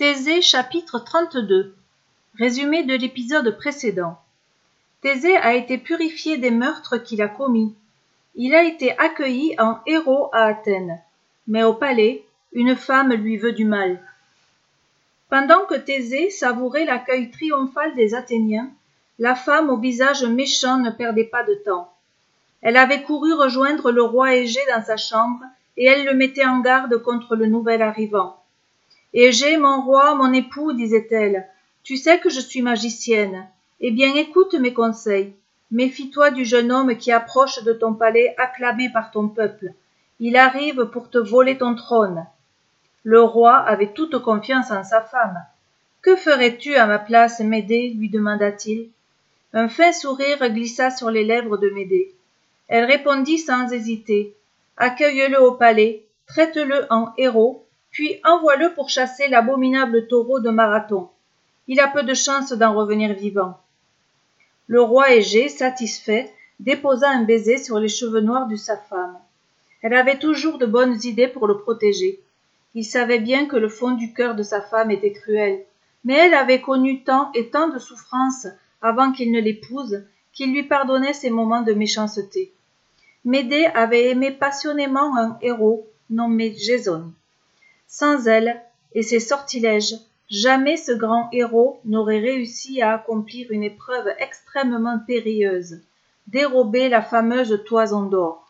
Thésée chapitre 32 Résumé de l'épisode précédent. Thésée a été purifié des meurtres qu'il a commis. Il a été accueilli en héros à Athènes. Mais au palais, une femme lui veut du mal. Pendant que Thésée savourait l'accueil triomphal des Athéniens, la femme au visage méchant ne perdait pas de temps. Elle avait couru rejoindre le roi Égée dans sa chambre, et elle le mettait en garde contre le nouvel arrivant. Égée, mon roi, mon époux, disait-elle, tu sais que je suis magicienne. Eh bien, écoute mes conseils. Méfie-toi du jeune homme qui approche de ton palais acclamé par ton peuple. Il arrive pour te voler ton trône. Le roi avait toute confiance en sa femme. Que ferais-tu à ma place, Médée lui demanda-t-il. Un fin sourire glissa sur les lèvres de Médée. Elle répondit sans hésiter. Accueille-le au palais, traite-le en héros, puis envoie-le pour chasser l'abominable taureau de Marathon. Il a peu de chance d'en revenir vivant. Le roi Égée, satisfait, déposa un baiser sur les cheveux noirs de sa femme. Elle avait toujours de bonnes idées pour le protéger. Il savait bien que le fond du cœur de sa femme était cruel, mais elle avait connu tant et tant de souffrances avant qu'il ne l'épouse qu'il lui pardonnait ses moments de méchanceté. Médée avait aimé passionnément un héros nommé Jason. Sans elle et ses sortilèges, jamais ce grand héros n'aurait réussi à accomplir une épreuve extrêmement périlleuse, dérober la fameuse toison d'or.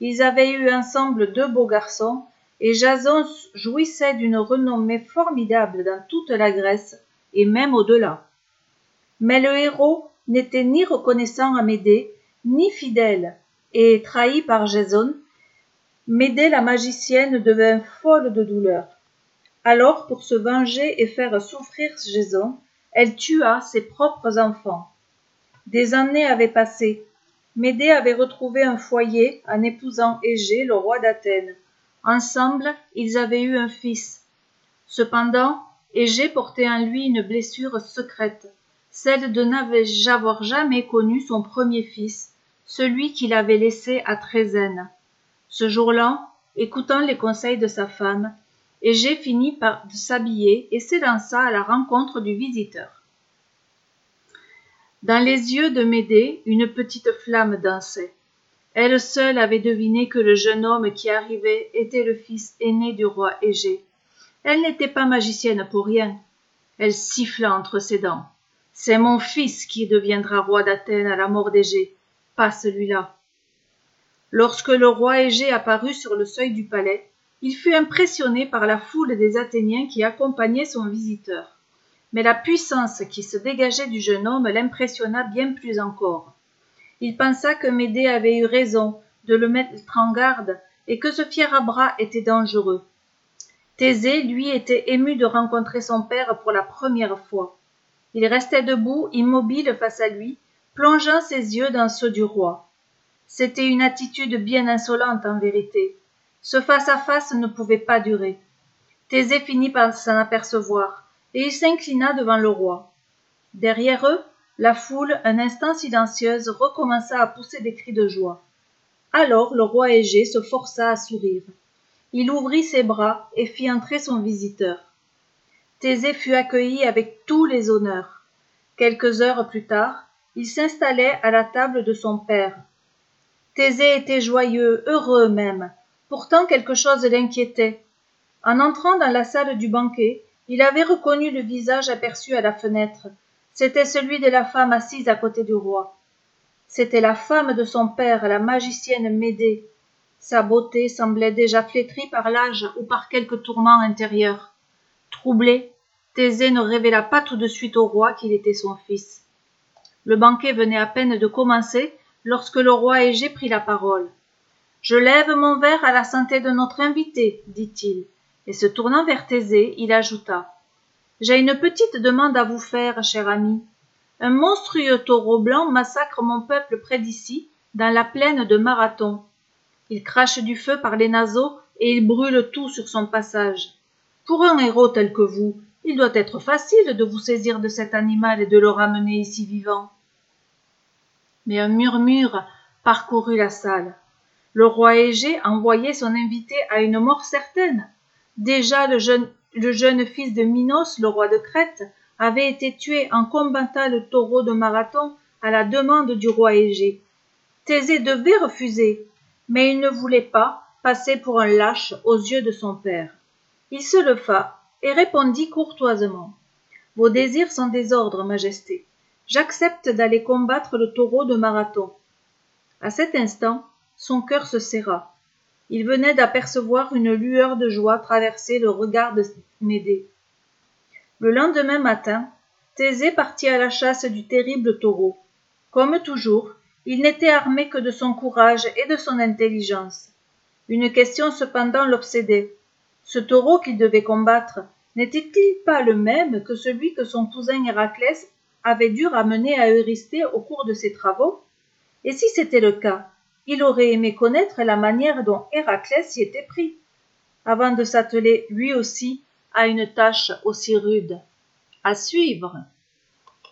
Ils avaient eu ensemble deux beaux garçons, et Jason jouissait d'une renommée formidable dans toute la Grèce, et même au-delà. Mais le héros n'était ni reconnaissant à Médée, ni fidèle, et trahi par Jason, Médée la magicienne devint folle de douleur. Alors, pour se venger et faire souffrir Jason, elle tua ses propres enfants. Des années avaient passé. Médée avait retrouvé un foyer en épousant Égée, le roi d'Athènes. Ensemble, ils avaient eu un fils. Cependant, Égée portait en lui une blessure secrète, celle de n'avoir jamais connu son premier fils, celui qu'il avait laissé à Trézène. Ce jour-là, écoutant les conseils de sa femme, Égée finit par s'habiller et s'élança à la rencontre du visiteur. Dans les yeux de Médée, une petite flamme dansait. Elle seule avait deviné que le jeune homme qui arrivait était le fils aîné du roi Égée. Elle n'était pas magicienne pour rien. Elle siffla entre ses dents. C'est mon fils qui deviendra roi d'Athènes à la mort d'Égée pas celui-là. Lorsque le roi Égée apparut sur le seuil du palais, il fut impressionné par la foule des Athéniens qui accompagnaient son visiteur. Mais la puissance qui se dégageait du jeune homme l'impressionna bien plus encore. Il pensa que Médée avait eu raison de le mettre en garde et que ce fier à bras était dangereux. Thésée, lui, était ému de rencontrer son père pour la première fois. Il restait debout, immobile face à lui, plongeant ses yeux dans ceux du roi. C'était une attitude bien insolente en vérité. Ce face-à-face ne pouvait pas durer. Thésée finit par s'en apercevoir, et il s'inclina devant le roi. Derrière eux, la foule, un instant silencieuse, recommença à pousser des cris de joie. Alors le roi Égée se força à sourire. Il ouvrit ses bras et fit entrer son visiteur. Thésée fut accueilli avec tous les honneurs. Quelques heures plus tard, il s'installait à la table de son père. Thésée était joyeux, heureux même. Pourtant quelque chose l'inquiétait. En entrant dans la salle du banquet, il avait reconnu le visage aperçu à la fenêtre. C'était celui de la femme assise à côté du roi. C'était la femme de son père, la magicienne Médée. Sa beauté semblait déjà flétrie par l'âge ou par quelque tourment intérieur. Troublé, Thésée ne révéla pas tout de suite au roi qu'il était son fils. Le banquet venait à peine de commencer lorsque le roi Égée prit la parole. Je lève mon verre à la santé de notre invité, dit-il, et se tournant vers Thésée, il ajouta. J'ai une petite demande à vous faire, cher ami. Un monstrueux taureau blanc massacre mon peuple près d'ici, dans la plaine de Marathon. Il crache du feu par les naseaux et il brûle tout sur son passage. Pour un héros tel que vous, il doit être facile de vous saisir de cet animal et de le ramener ici vivant. Mais un murmure parcourut la salle. Le roi Égée envoyait son invité à une mort certaine. Déjà le jeune fils de Minos, le roi de Crète, avait été tué en combattant le taureau de Marathon à la demande du roi Égée. Thésée devait refuser, mais il ne voulait pas passer pour un lâche aux yeux de son père. Il se leva et répondit courtoisement. Vos désirs sont des ordres, Majesté. J'accepte d'aller combattre le taureau de Marathon. À cet instant, son cœur se serra. Il venait d'apercevoir une lueur de joie traverser le regard de Médée. Le lendemain matin, Thésée partit à la chasse du terrible taureau. Comme toujours, il n'était armé que de son courage et de son intelligence. Une question cependant l'obsédait. Ce taureau qu'il devait combattre n'était-il pas le même que celui que son cousin Héraclès avait dû ramener à Eurysthée au cours de ses travaux Et si c'était le cas, il aurait aimé connaître la manière dont Héraclès y était pris, avant de s'atteler lui aussi à une tâche aussi rude. À suivre.